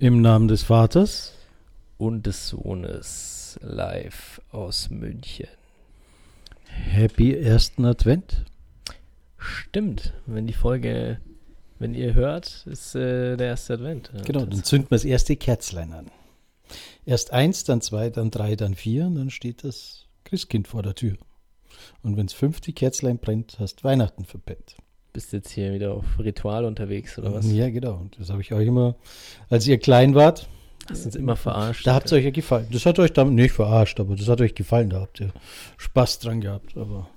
Im Namen des Vaters und des Sohnes live aus München. Happy ersten Advent. Stimmt, wenn die Folge, wenn ihr hört, ist äh, der erste Advent. Genau, dann zünden wir das erste Kerzlein an. Erst eins, dann zwei, dann drei, dann vier und dann steht das Christkind vor der Tür. Und wenn das fünfte Kerzlein brennt, hast Weihnachten verpennt. Bist jetzt hier wieder auf Ritual unterwegs oder was? Ja, genau. Das habe ich euch immer, als ihr klein wart. Hast uns immer verarscht. Da habt ihr euch ja gefallen. Das hat euch damit nicht verarscht, aber das hat euch gefallen. Da habt ihr Spaß dran gehabt. Aber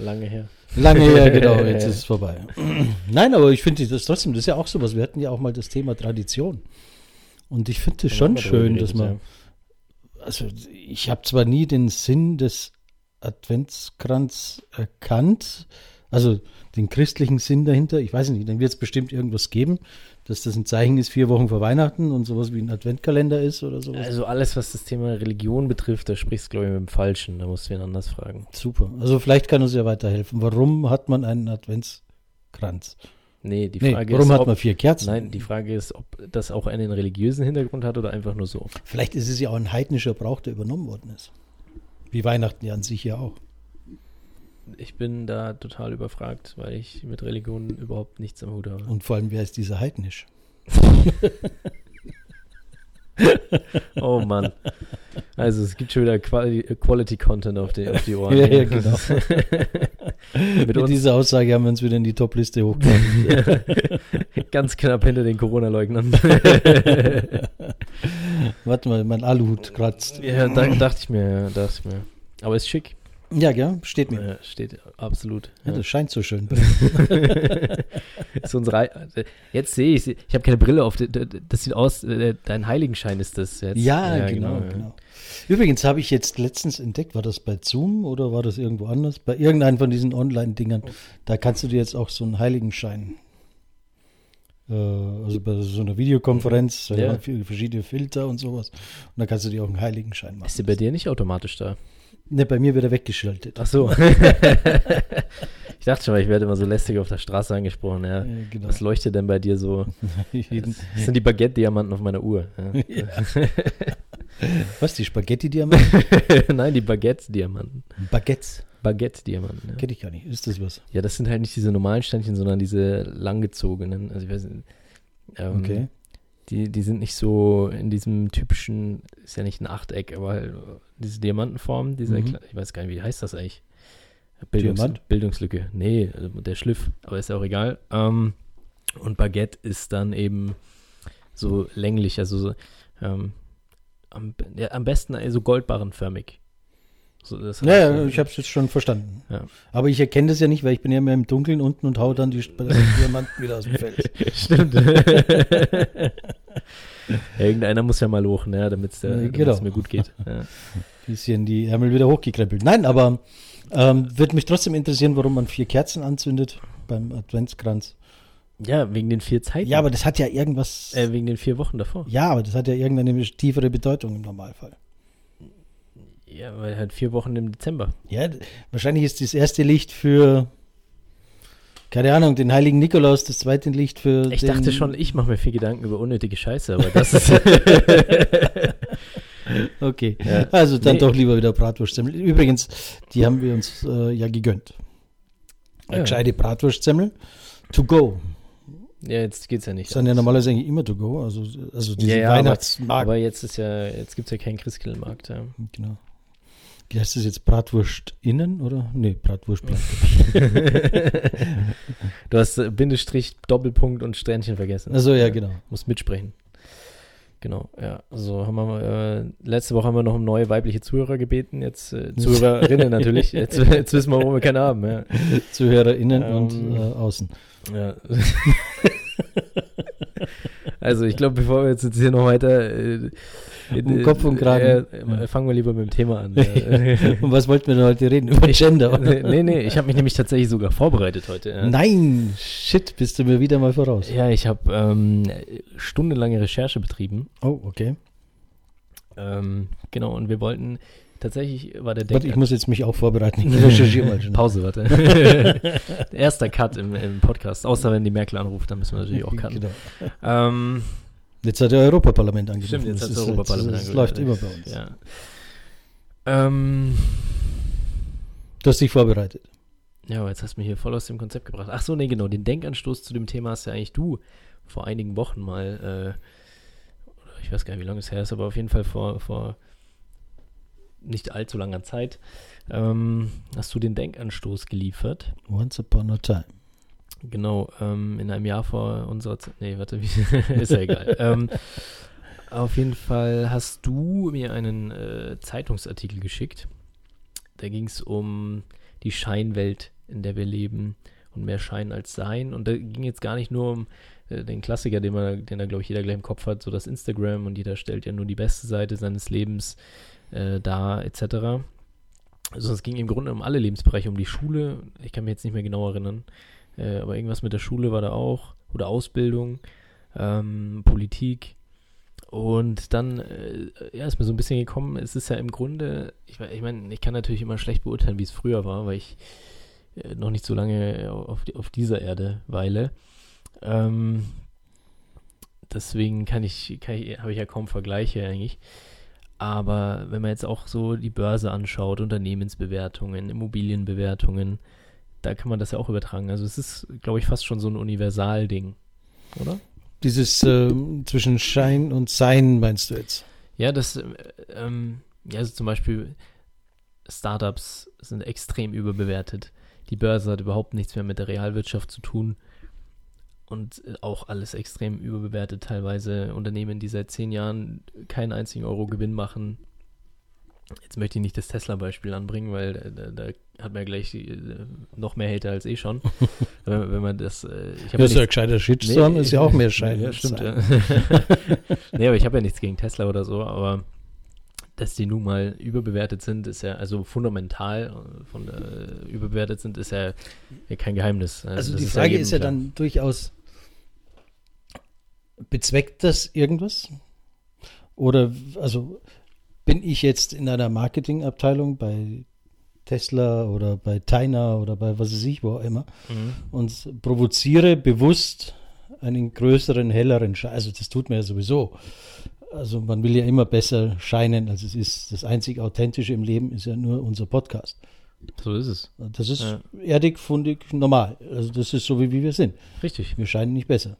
lange her. Lange her, genau. Jetzt ist es vorbei. Nein, aber ich finde das trotzdem, das ist ja auch sowas. Wir hatten ja auch mal das Thema Tradition. Und ich finde es schon schön, dass man. Also, ich habe zwar nie den Sinn des Adventskranz erkannt, also den christlichen Sinn dahinter. Ich weiß nicht, dann wird es bestimmt irgendwas geben, dass das ein Zeichen ist, vier Wochen vor Weihnachten und sowas wie ein Adventkalender ist oder sowas. Also alles, was das Thema Religion betrifft, da sprichst du, glaube ich, mit dem Falschen. Da musst du ihn anders fragen. Super. Also vielleicht kann uns ja weiterhelfen. Warum hat man einen Adventskranz? Nee, die Frage nee, warum ist. hat man vier Kerzen? Nein, die Frage ist, ob das auch einen religiösen Hintergrund hat oder einfach nur so. Vielleicht ist es ja auch ein heidnischer Brauch, der übernommen worden ist. Wie Weihnachten ja an sich ja auch ich bin da total überfragt, weil ich mit Religion überhaupt nichts am Hut habe. Und vor allem, wer ist dieser Heidnisch? oh Mann. Also es gibt schon wieder Quality, Quality Content auf die, auf die Ohren. ja, ja, genau. mit, mit dieser Aussage haben wir uns wieder in die Top-Liste hochgenommen. Ganz knapp hinter den Corona-Leugnern. Warte mal, mein Aluhut kratzt. Ja, da, dachte ich mir, ja, dachte ich mir. Aber ist schick. Ja, gell? Steht mir. Ja, steht absolut. Ja, das scheint so schön. ist unsere, jetzt sehe ich, ich habe keine Brille auf. Das sieht aus, äh, dein Heiligenschein ist das jetzt. Ja, ja genau, genau, genau. Übrigens habe ich jetzt letztens entdeckt, war das bei Zoom oder war das irgendwo anders? Bei irgendeinem von diesen Online-Dingern. Da kannst du dir jetzt auch so einen Heiligenschein äh, also bei so einer Videokonferenz, ja. verschiedene Filter und sowas. Und da kannst du dir auch einen Heiligenschein machen. Ist der bei dir nicht automatisch da? Ne, bei mir wird er weggeschaltet. Ach so. ich dachte schon, ich werde immer so lästig auf der Straße angesprochen. Ja. ja genau. Was leuchtet denn bei dir so? Das sind die Baguette-Diamanten auf meiner Uhr. Ja. Was, die Spaghetti-Diamanten? Nein, die Baguette-Diamanten. Baguettes? Baguette-Diamanten. Ja. Kenne ich gar nicht. Ist das was? Ja, das sind halt nicht diese normalen Steinchen, sondern diese langgezogenen. Also ich weiß nicht. Ähm, okay. Die, die sind nicht so in diesem typischen, ist ja nicht ein Achteck, aber halt diese Diamantenform, diese, mhm. ich weiß gar nicht, wie heißt das eigentlich? Bildungs Diamant? Bildungslücke. Nee, der Schliff, aber ist ja auch egal. Ähm, und Baguette ist dann eben so länglich, also so, ähm, am, ja, am besten also goldbarrenförmig. So, das ja, ja, ich habe es jetzt schon verstanden. Ja. Aber ich erkenne das ja nicht, weil ich bin ja mehr im Dunkeln unten und hau dann die Diamanten wieder aus dem Feld. Stimmt. Irgendeiner muss ja mal hoch, ne, damit es genau. mir gut geht. Ja. Bisschen die Ärmel wieder hochgekrempelt. Nein, aber ähm, würde mich trotzdem interessieren, warum man vier Kerzen anzündet beim Adventskranz. Ja, wegen den vier Zeiten. Ja, aber das hat ja irgendwas. Äh, wegen den vier Wochen davor. Ja, aber das hat ja irgendeine tiefere Bedeutung im Normalfall. Ja, weil halt vier Wochen im Dezember. Ja, wahrscheinlich ist das erste Licht für, keine Ahnung, den heiligen Nikolaus, das zweite Licht für. Ich dachte schon, ich mache mir viel Gedanken über unnötige Scheiße, aber das ist. okay, ja. also dann nee. doch lieber wieder Bratwurstsemmel. Übrigens, die haben wir uns äh, ja gegönnt. Eine ja. gescheite Bratwurstsemmel to go. Ja, jetzt geht's ja nicht. Das sind ja normalerweise eigentlich immer to go, also, also diese ja, ja, Weihnachtsmarkt. Aber, aber, jetzt ist ja, jetzt gibt's ja keinen Christkindlmarkt, ja. Genau. Wie heißt das jetzt? Bratwurst innen oder? Nee, Bratwurst, Bratwurst. du hast äh, Bindestrich, Doppelpunkt und Strähnchen vergessen. Also ja, genau. Muss mitsprechen. Genau, ja. Also haben wir äh, letzte Woche haben wir noch um neue weibliche Zuhörer gebeten, jetzt äh, Zuhörerinnen natürlich. Jetzt, jetzt, wissen wir, warum wir keine haben. Ja. ZuhörerInnen ähm, und äh, außen. Ja. also ich glaube, bevor wir jetzt, jetzt hier noch weiter äh, um Kopf und Kragen. Äh, fangen wir lieber mit dem Thema an. und was wollten wir denn heute reden? Über Gender? nee, nee, ich habe mich nämlich tatsächlich sogar vorbereitet heute. Nein, shit, bist du mir wieder mal voraus. Ja, ich habe ähm, stundenlange Recherche betrieben. Oh, okay. Ähm, genau, und wir wollten tatsächlich war der Warte, ich muss jetzt mich auch vorbereiten. Ich recherchiere mal schon. Pause, warte. Erster Cut im, im, Podcast. Außer wenn die Merkel anruft, dann müssen wir natürlich auch cutten. Genau. Ähm, Jetzt hat der Europaparlament angerufen. Stimmt, jetzt hat das Europaparlament Das läuft immer bei uns. Ja. Ähm, du hast dich vorbereitet. Ja, aber jetzt hast du mich hier voll aus dem Konzept gebracht. Ach so, nee, genau. Den Denkanstoß zu dem Thema hast ja eigentlich du vor einigen Wochen mal, äh, ich weiß gar nicht, wie lange es her ist, aber auf jeden Fall vor, vor nicht allzu langer Zeit, ähm, hast du den Denkanstoß geliefert. Once upon a time. Genau, ähm, in einem Jahr vor unserer Zeit. Nee, warte, ist ja egal. ähm, auf jeden Fall hast du mir einen äh, Zeitungsartikel geschickt. Da ging es um die Scheinwelt, in der wir leben und mehr Schein als Sein. Und da ging jetzt gar nicht nur um äh, den Klassiker, den, man, den da, glaube ich, jeder gleich im Kopf hat, so das Instagram und jeder stellt ja nur die beste Seite seines Lebens äh, dar, etc. Also es ging im Grunde um alle Lebensbereiche, um die Schule. Ich kann mich jetzt nicht mehr genau erinnern. Äh, aber irgendwas mit der Schule war da auch. Oder Ausbildung, ähm, Politik. Und dann äh, ja, ist mir so ein bisschen gekommen, es ist ja im Grunde, ich, ich meine, ich kann natürlich immer schlecht beurteilen, wie es früher war, weil ich äh, noch nicht so lange auf, die, auf dieser Erde weile. Ähm, deswegen kann ich, kann ich habe ich ja kaum Vergleiche eigentlich. Aber wenn man jetzt auch so die Börse anschaut, Unternehmensbewertungen, Immobilienbewertungen, da kann man das ja auch übertragen. Also es ist, glaube ich, fast schon so ein Universalding, oder? Dieses äh, zwischen Schein und Sein meinst du jetzt? Ja, das, äh, ähm, ja, also zum Beispiel Startups sind extrem überbewertet. Die Börse hat überhaupt nichts mehr mit der Realwirtschaft zu tun. Und äh, auch alles extrem überbewertet. Teilweise Unternehmen, die seit zehn Jahren keinen einzigen Euro Gewinn machen, Jetzt möchte ich nicht das Tesla-Beispiel anbringen, weil da, da, hat man ja gleich äh, noch mehr Hater als eh schon. wenn, wenn, man das. Äh, ich das ist ja gescheiter Shitstorm, nee, ist ja auch mehr Schein. Ja, stimmt, ja. nee, aber ich habe ja nichts gegen Tesla oder so, aber dass die nun mal überbewertet sind, ist ja, also fundamental äh, von, äh, überbewertet sind, ist ja, ja kein Geheimnis. Also, also die Frage ist ja, ist ja dann durchaus, bezweckt das irgendwas? Oder, also bin ich jetzt in einer Marketingabteilung bei Tesla oder bei Tyna oder bei was weiß ich, wo auch immer mhm. und provoziere bewusst einen größeren, helleren Schein. Also das tut man ja sowieso. Also man will ja immer besser scheinen, als es ist. Das einzig Authentische im Leben ist ja nur unser Podcast. So ist es. Das ist ja. erdig, fundig, normal. Also das ist so, wie, wie wir sind. Richtig. Wir scheinen nicht besser.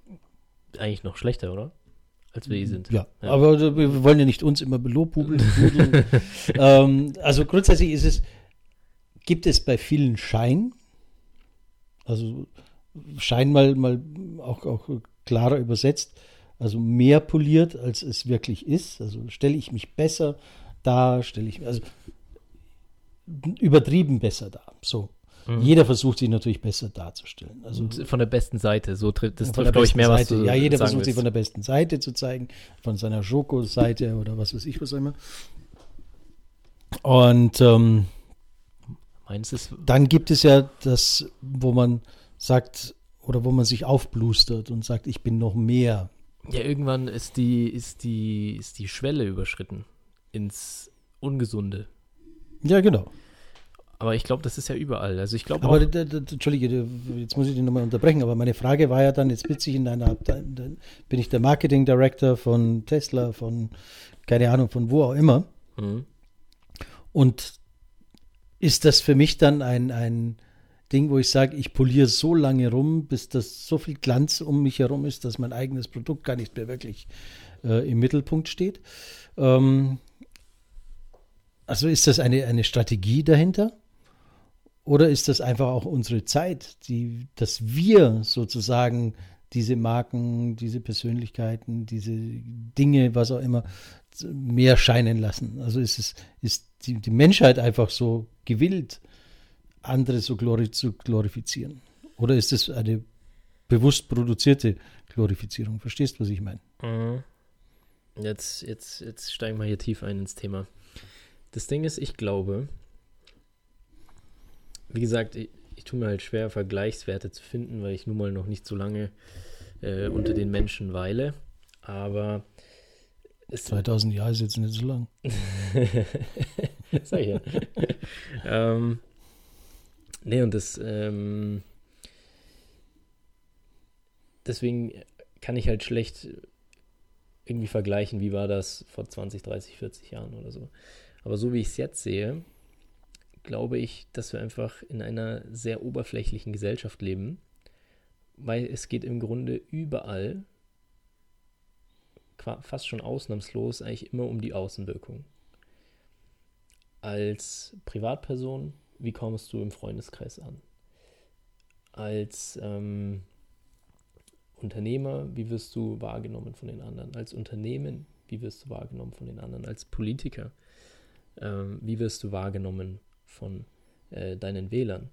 Eigentlich noch schlechter, oder? Als wir eh sind. Ja, ja, aber wir wollen ja nicht uns immer belobhubeln. ähm, also grundsätzlich ist es, gibt es bei vielen Schein, also Schein mal, mal auch, auch klarer übersetzt, also mehr poliert, als es wirklich ist. Also stelle ich mich besser dar, stelle ich, also übertrieben besser dar. So. Mhm. Jeder versucht sich natürlich besser darzustellen. Also Und von der besten Seite, so trifft das trifft, ich, mehr, Seite. was Ja, jeder versucht willst. sich von der besten Seite zu zeigen, von seiner Schoko-Seite oder was weiß ich, was auch immer. Und ähm, Meins ist dann gibt es ja das, wo man sagt, oder wo man sich aufblustert und sagt, ich bin noch mehr. Ja, irgendwann ist die, ist die, ist die Schwelle überschritten ins Ungesunde. Ja, genau. Aber ich glaube, das ist ja überall. Also ich glaube Aber, Entschuldige, jetzt muss ich dich nochmal unterbrechen, aber meine Frage war ja dann, jetzt bin ich in deiner bin ich der Marketing Director von Tesla, von, keine Ahnung, von wo auch immer. Mhm. Und ist das für mich dann ein, ein Ding, wo ich sage, ich poliere so lange rum, bis das so viel Glanz um mich herum ist, dass mein eigenes Produkt gar nicht mehr wirklich äh, im Mittelpunkt steht. Ähm, also ist das eine, eine Strategie dahinter? Oder ist das einfach auch unsere Zeit, die, dass wir sozusagen diese Marken, diese Persönlichkeiten, diese Dinge, was auch immer, mehr scheinen lassen? Also ist es, ist die, die Menschheit einfach so gewillt, andere so glori zu glorifizieren? Oder ist es eine bewusst produzierte Glorifizierung? Verstehst du, was ich meine? Mhm. Jetzt, jetzt, jetzt steigen wir hier tief ein ins Thema. Das Ding ist, ich glaube, wie gesagt, ich, ich tue mir halt schwer, Vergleichswerte zu finden, weil ich nun mal noch nicht so lange äh, unter den Menschen weile. Aber 2000 Jahre ist jetzt nicht so lang. Sag ich ja. ähm, nee, und das, ähm, deswegen kann ich halt schlecht irgendwie vergleichen, wie war das vor 20, 30, 40 Jahren oder so. Aber so wie ich es jetzt sehe, glaube ich, dass wir einfach in einer sehr oberflächlichen Gesellschaft leben, weil es geht im Grunde überall, fast schon ausnahmslos, eigentlich immer um die Außenwirkung. Als Privatperson, wie kommst du im Freundeskreis an? Als ähm, Unternehmer, wie wirst du wahrgenommen von den anderen? Als Unternehmen, wie wirst du wahrgenommen von den anderen? Als Politiker, ähm, wie wirst du wahrgenommen von äh, deinen Wählern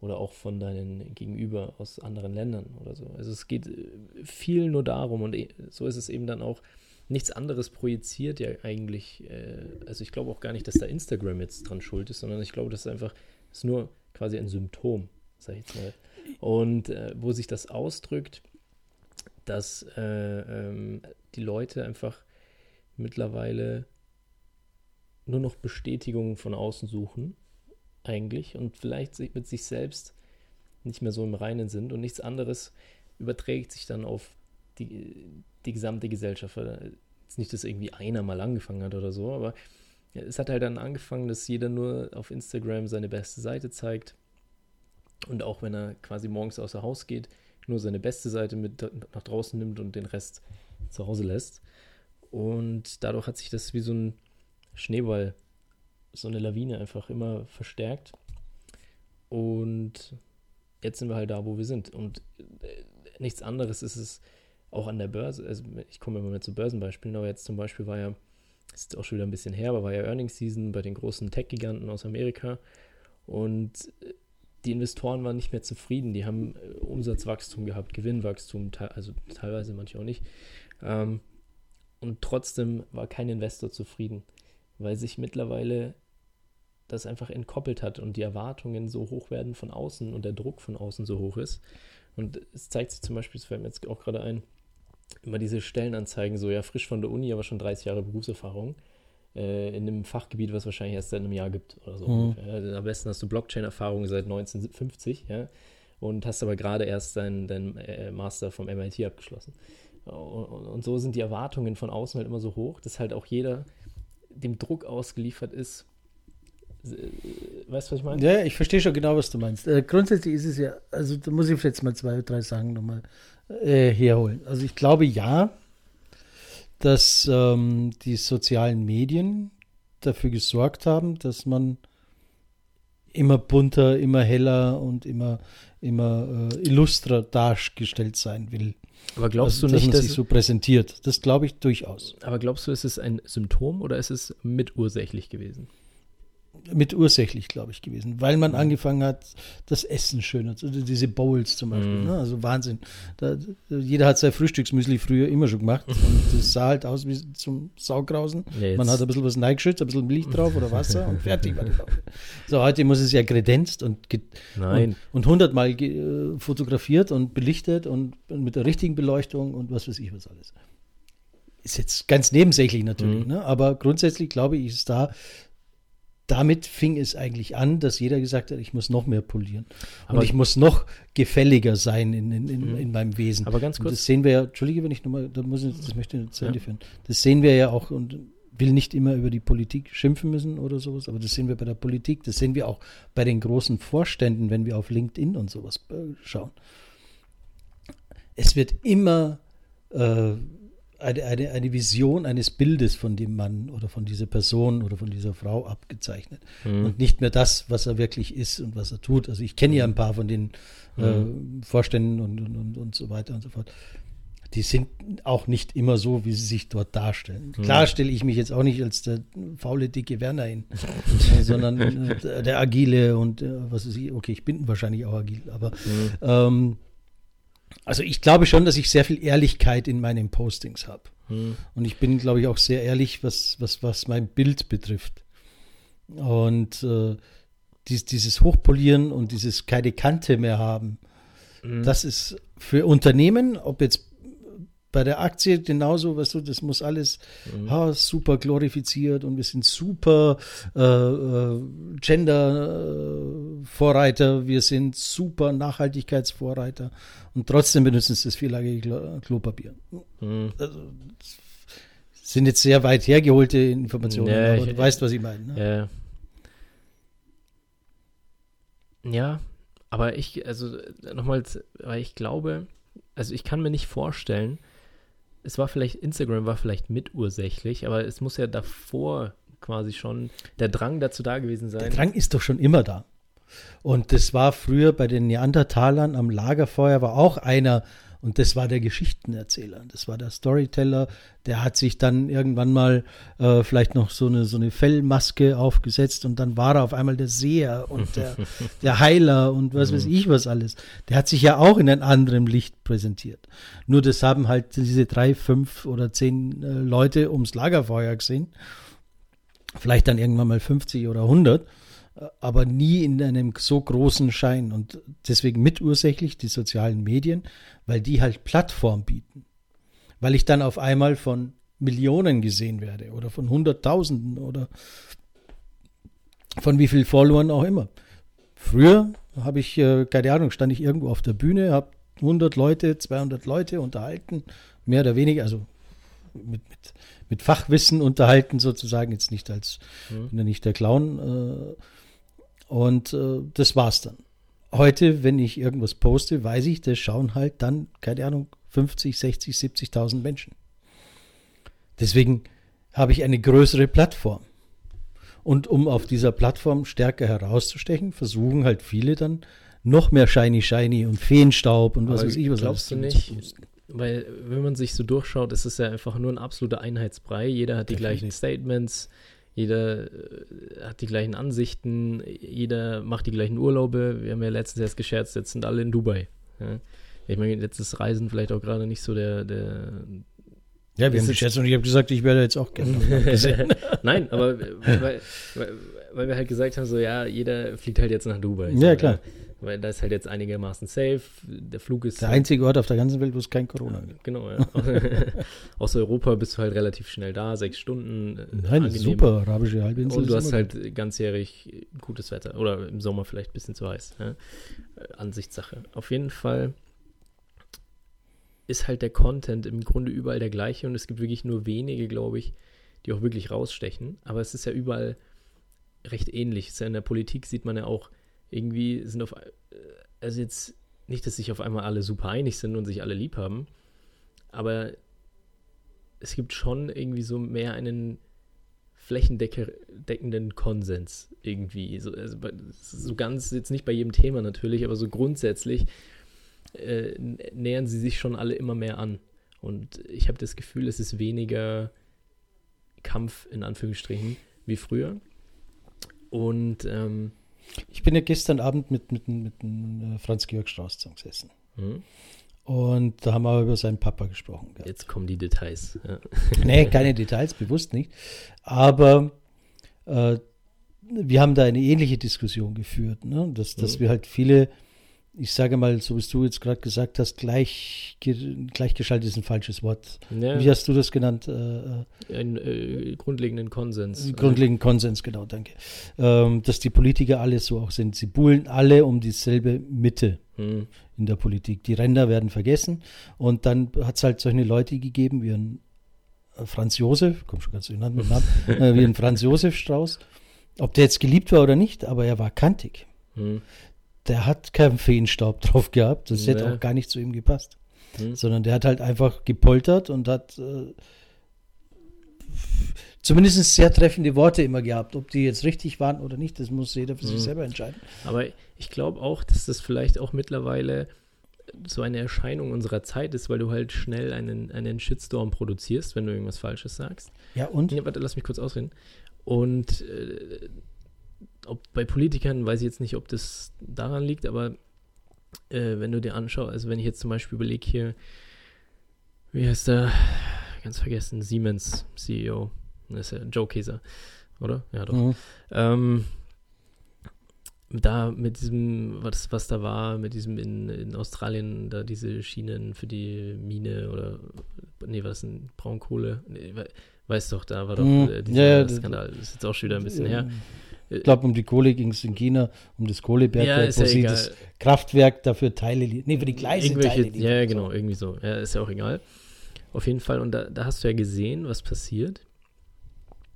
oder auch von deinen Gegenüber aus anderen Ländern oder so. Also es geht äh, viel nur darum und äh, so ist es eben dann auch nichts anderes projiziert ja eigentlich, äh, also ich glaube auch gar nicht, dass da Instagram jetzt dran schuld ist, sondern ich glaube, das ist einfach, ist nur quasi ein Symptom, sag ich jetzt mal. Und äh, wo sich das ausdrückt, dass äh, ähm, die Leute einfach mittlerweile nur noch Bestätigungen von außen suchen eigentlich und vielleicht mit sich selbst nicht mehr so im Reinen sind und nichts anderes überträgt sich dann auf die, die gesamte Gesellschaft. Jetzt nicht, dass irgendwie einer mal angefangen hat oder so, aber es hat halt dann angefangen, dass jeder nur auf Instagram seine beste Seite zeigt und auch wenn er quasi morgens außer Haus geht, nur seine beste Seite mit nach draußen nimmt und den Rest zu Hause lässt. Und dadurch hat sich das wie so ein Schneeball so eine Lawine einfach immer verstärkt. Und jetzt sind wir halt da, wo wir sind. Und äh, nichts anderes ist es auch an der Börse. Also ich komme immer mehr zu Börsenbeispielen, aber jetzt zum Beispiel war ja, ist auch schon wieder ein bisschen her, aber war ja Earnings Season bei den großen Tech-Giganten aus Amerika. Und äh, die Investoren waren nicht mehr zufrieden. Die haben äh, Umsatzwachstum gehabt, Gewinnwachstum, also teilweise manche auch nicht. Ähm, und trotzdem war kein Investor zufrieden, weil sich mittlerweile das einfach entkoppelt hat und die Erwartungen so hoch werden von außen und der Druck von außen so hoch ist. Und es zeigt sich zum Beispiel, das fällt mir jetzt auch gerade ein, immer diese Stellenanzeigen, so ja, frisch von der Uni, aber schon 30 Jahre Berufserfahrung äh, in einem Fachgebiet, was wahrscheinlich erst seit einem Jahr gibt oder so. Mhm. Ja, am besten hast du Blockchain-Erfahrung seit 1950, ja, und hast aber gerade erst deinen dein, äh, Master vom MIT abgeschlossen. Und, und so sind die Erwartungen von außen halt immer so hoch, dass halt auch jeder dem Druck ausgeliefert ist, Weißt du, was ich meine? Ja, ich verstehe schon genau, was du meinst. Äh, grundsätzlich ist es ja, also da muss ich jetzt mal zwei, drei Sachen nochmal äh, herholen. Also ich glaube ja, dass ähm, die sozialen Medien dafür gesorgt haben, dass man immer bunter, immer heller und immer, immer äh, illustrer dargestellt sein will. Aber glaubst also, du nicht, dass man sich so präsentiert? Das glaube ich durchaus. Aber glaubst du, ist es ein Symptom oder ist es mitursächlich gewesen? Mit ursächlich, glaube ich, gewesen, weil man mhm. angefangen hat, das Essen schöner zu, also diese Bowls zum Beispiel, mm. ne? also Wahnsinn. Da, jeder hat sein Frühstücksmüsli früher immer schon gemacht und das sah halt aus wie zum Saugrausen. Ja, man hat ein bisschen was neigeschützt, ein bisschen Milch drauf oder Wasser und fertig war die Laube. So, heute muss es ja kredenzt und, Nein. und, hundertmal äh, fotografiert und belichtet und, und mit der richtigen Beleuchtung und was weiß ich was alles ist jetzt ganz nebensächlich natürlich, mhm. ne? aber grundsätzlich glaube ich, ist da damit fing es eigentlich an, dass jeder gesagt hat, ich muss noch mehr polieren. Aber und ich muss noch gefälliger sein in, in, in, mhm. in meinem Wesen. Aber ganz kurz. Und das sehen wir ja, Entschuldige, wenn ich nochmal, da muss ich, das möchte ich zu Ende ja. führen. Das sehen wir ja auch und will nicht immer über die Politik schimpfen müssen oder sowas, aber das sehen wir bei der Politik, das sehen wir auch bei den großen Vorständen, wenn wir auf LinkedIn und sowas äh, schauen. Es wird immer äh, eine, eine, eine Vision eines Bildes von dem Mann oder von dieser Person oder von dieser Frau abgezeichnet. Mhm. Und nicht mehr das, was er wirklich ist und was er tut. Also ich kenne ja ein paar von den äh, mhm. äh, Vorständen und, und, und, und so weiter und so fort. Die sind auch nicht immer so, wie sie sich dort darstellen. Mhm. Klar stelle ich mich jetzt auch nicht als der faule, dicke Werner hin, sondern äh, der agile und äh, was weiß ich. Okay, ich bin wahrscheinlich auch agil, aber mhm. ähm, also ich glaube schon, dass ich sehr viel Ehrlichkeit in meinen Postings habe. Hm. Und ich bin, glaube ich, auch sehr ehrlich, was, was, was mein Bild betrifft. Und äh, dies, dieses Hochpolieren und dieses keine Kante mehr haben, hm. das ist für Unternehmen, ob jetzt bei der Aktie genauso, weißt du, das muss alles mhm. ha, super glorifiziert und wir sind super äh, äh, Gender-Vorreiter, wir sind super Nachhaltigkeitsvorreiter und trotzdem benutzen sie das vierlagige Klopapier. Mhm. Also, sind jetzt sehr weit hergeholte Informationen, ja, aber ich, du weißt, was ich meine. Ne? Ja. ja, aber ich, also nochmals, weil ich glaube, also ich kann mir nicht vorstellen, es war vielleicht, Instagram war vielleicht mitursächlich, aber es muss ja davor quasi schon der Drang dazu da gewesen sein. Der Drang ist doch schon immer da. Und das war früher bei den Neandertalern am Lagerfeuer, war auch einer, und das war der Geschichtenerzähler, das war der Storyteller, der hat sich dann irgendwann mal äh, vielleicht noch so eine, so eine Fellmaske aufgesetzt und dann war er auf einmal der Seher und der, der Heiler und was weiß mhm. ich was alles. Der hat sich ja auch in einem anderen Licht präsentiert. Nur das haben halt diese drei, fünf oder zehn äh, Leute ums Lagerfeuer gesehen. Vielleicht dann irgendwann mal 50 oder 100 aber nie in einem so großen Schein. Und deswegen mitursächlich die sozialen Medien, weil die halt Plattform bieten. Weil ich dann auf einmal von Millionen gesehen werde oder von Hunderttausenden oder von wie viel Followern auch immer. Früher habe ich, äh, keine Ahnung, stand ich irgendwo auf der Bühne, habe 100 Leute, 200 Leute unterhalten, mehr oder weniger, also mit, mit, mit Fachwissen unterhalten sozusagen, jetzt nicht als, mhm. bin ja nicht der Clown, äh, und äh, das war's dann. Heute, wenn ich irgendwas poste, weiß ich, das schauen halt dann, keine Ahnung, 50, 60, 70.000 Menschen. Deswegen habe ich eine größere Plattform. Und um auf dieser Plattform stärker herauszustechen, versuchen halt viele dann noch mehr Shiny Shiny und Feenstaub und was Aber weiß ich was. Glaubst du nicht, weil wenn man sich so durchschaut, ist es ja einfach nur ein absoluter Einheitsbrei. Jeder hat die Definitiv. gleichen Statements, jeder äh, hat die gleichen Ansichten, jeder macht die gleichen Urlaube. Wir haben ja letztens erst gescherzt, jetzt sind alle in Dubai. Ja. Ich meine, jetzt ist Reisen vielleicht auch gerade nicht so der, der ja, wir haben gescherzt und ich habe gesagt, ich werde jetzt auch gerne Nein, aber weil, weil, weil, wir halt gesagt haben, so ja, jeder fliegt halt jetzt nach Dubai. Ja, klar. Weil da ist halt jetzt einigermaßen safe. Der Flug ist. Der einzige Ort auf der ganzen Welt, wo es kein Corona gibt. Genau, ja. Aus Europa bist du halt relativ schnell da, sechs Stunden. Äh, Nein, super, arabische Halbinsel. Und du hast halt ganzjährig gutes Wetter. Oder im Sommer vielleicht ein bisschen zu heiß. Ja? Äh, Ansichtssache. Auf jeden Fall ist halt der Content im Grunde überall der gleiche und es gibt wirklich nur wenige, glaube ich, die auch wirklich rausstechen. Aber es ist ja überall recht ähnlich. in der Politik sieht man ja auch irgendwie sind auf, äh, also jetzt nicht, dass sich auf einmal alle super einig sind und sich alle lieb haben, aber es gibt schon irgendwie so mehr einen flächendeckenden Konsens irgendwie. So, also so ganz, jetzt nicht bei jedem Thema natürlich, aber so grundsätzlich äh, nähern sie sich schon alle immer mehr an. Und ich habe das Gefühl, es ist weniger Kampf in Anführungsstrichen wie früher. Und ähm, ich bin ja gestern Abend mit, mit, mit, mit äh, Franz-Georg Strauß zusammengesessen. Mhm. Und da haben wir über seinen Papa gesprochen. Gehabt. Jetzt kommen die Details. Ja. nee, keine Details, bewusst nicht. Aber äh, wir haben da eine ähnliche Diskussion geführt, ne? dass, dass mhm. wir halt viele ich sage mal, so wie du jetzt gerade gesagt hast, gleich, gleichgeschaltet ist ein falsches Wort. Ja. Wie hast du das genannt? Äh, Einen äh, grundlegenden Konsens. Grundlegenden Konsens, genau, danke. Ähm, dass die Politiker alle so auch sind. Sie buhlen alle um dieselbe Mitte hm. in der Politik. Die Ränder werden vergessen und dann hat es halt solche Leute gegeben wie ein äh, Franz Josef, komm schon ganz durcheinander mit Namen, äh, wie ein Franz Josef Strauß. Ob der jetzt geliebt war oder nicht, aber er war kantig. Hm der hat keinen Feenstaub drauf gehabt. Das nee. hätte auch gar nicht zu ihm gepasst. Hm. Sondern der hat halt einfach gepoltert und hat äh, zumindest sehr treffende Worte immer gehabt. Ob die jetzt richtig waren oder nicht, das muss jeder für hm. sich selber entscheiden. Aber ich glaube auch, dass das vielleicht auch mittlerweile so eine Erscheinung unserer Zeit ist, weil du halt schnell einen, einen Shitstorm produzierst, wenn du irgendwas Falsches sagst. Ja, und? Nee, warte, lass mich kurz ausreden. Und äh, ob bei Politikern weiß ich jetzt nicht, ob das daran liegt, aber äh, wenn du dir anschaust, also wenn ich jetzt zum Beispiel überlege hier, wie heißt der, ganz vergessen, Siemens CEO, das ist ja Joe Käser, oder? Ja, doch. Mhm. Ähm, da mit diesem, was, was da war, mit diesem in, in Australien, da diese Schienen für die Mine oder, nee, was ein Braunkohle, nee, weißt doch, da war doch mhm. äh, dieser ja, Skandal, das ist jetzt auch schon wieder ein bisschen ja. her. Ich glaube, um die Kohle ging es in China, um das Kohlebergwerk, ja, wo ja das Kraftwerk dafür Teile, nee, für die Gleise Teile Ja, genau, irgendwie so. Ja, ist ja auch egal. Auf jeden Fall, und da, da hast du ja gesehen, was passiert.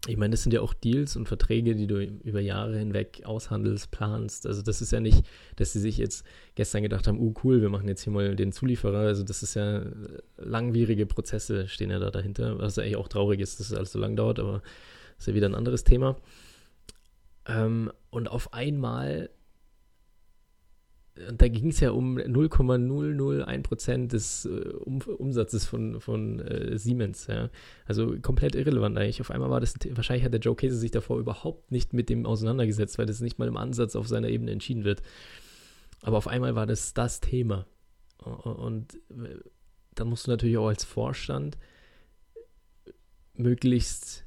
Ich meine, das sind ja auch Deals und Verträge, die du über Jahre hinweg aushandelst, planst. Also das ist ja nicht, dass sie sich jetzt gestern gedacht haben, oh cool, wir machen jetzt hier mal den Zulieferer. Also das ist ja langwierige Prozesse stehen ja da dahinter, was ja eigentlich auch traurig ist, dass es alles so lang dauert, aber das ist ja wieder ein anderes Thema. Ähm, und auf einmal und da ging es ja um 0,001 Prozent des äh, um, Umsatzes von, von äh, Siemens. Ja. Also komplett irrelevant eigentlich. Auf einmal war das, wahrscheinlich hat der Joe Casey sich davor überhaupt nicht mit dem auseinandergesetzt, weil das nicht mal im Ansatz auf seiner Ebene entschieden wird. Aber auf einmal war das das Thema. Und äh, dann musst du natürlich auch als Vorstand möglichst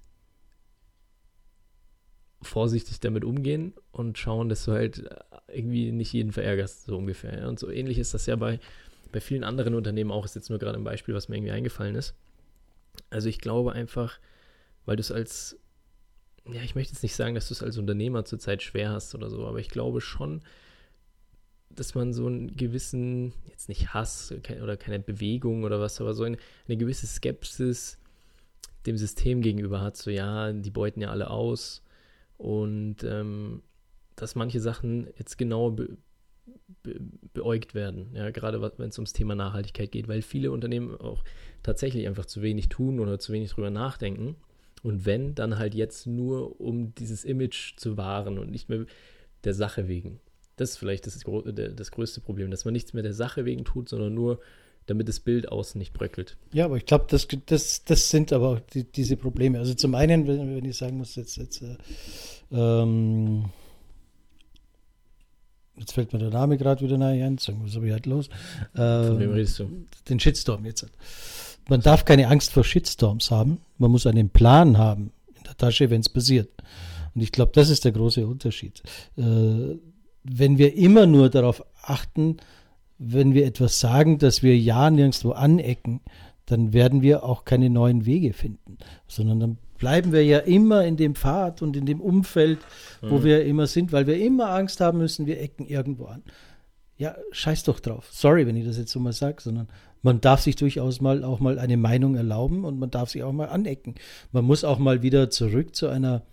vorsichtig damit umgehen und schauen, dass du halt irgendwie nicht jeden verärgerst, so ungefähr. Und so ähnlich ist das ja bei, bei vielen anderen Unternehmen auch. Ist jetzt nur gerade ein Beispiel, was mir irgendwie eingefallen ist. Also ich glaube einfach, weil du es als, ja, ich möchte jetzt nicht sagen, dass du es als Unternehmer zurzeit schwer hast oder so, aber ich glaube schon, dass man so einen gewissen, jetzt nicht Hass oder keine Bewegung oder was, aber so eine, eine gewisse Skepsis dem System gegenüber hat. So, ja, die beuten ja alle aus und ähm, dass manche Sachen jetzt genau be, be, beäugt werden, ja, gerade wenn es ums Thema Nachhaltigkeit geht, weil viele Unternehmen auch tatsächlich einfach zu wenig tun oder zu wenig drüber nachdenken. Und wenn, dann halt jetzt nur, um dieses Image zu wahren und nicht mehr der Sache wegen. Das ist vielleicht das, das größte Problem, dass man nichts mehr der Sache wegen tut, sondern nur, damit das Bild außen nicht bröckelt. Ja, aber ich glaube, das, das, das sind aber auch die, diese Probleme. Also zum einen, wenn, wenn ich sagen muss, jetzt, jetzt äh, ähm, jetzt fällt mir der Name gerade wieder nahe ein, sagen, was habe ich halt los? Äh, Von wem redest du? Den Shitstorm jetzt. Man darf keine Angst vor Shitstorms haben, man muss einen Plan haben in der Tasche, wenn es passiert. Und ich glaube, das ist der große Unterschied. Äh, wenn wir immer nur darauf achten, wenn wir etwas sagen, dass wir ja nirgendwo anecken, dann werden wir auch keine neuen Wege finden, sondern dann bleiben wir ja immer in dem Pfad und in dem Umfeld, wo mhm. wir immer sind, weil wir immer Angst haben müssen, wir ecken irgendwo an. Ja, scheiß doch drauf. Sorry, wenn ich das jetzt so mal sage, sondern man darf sich durchaus mal auch mal eine Meinung erlauben und man darf sich auch mal anecken. Man muss auch mal wieder zurück zu einer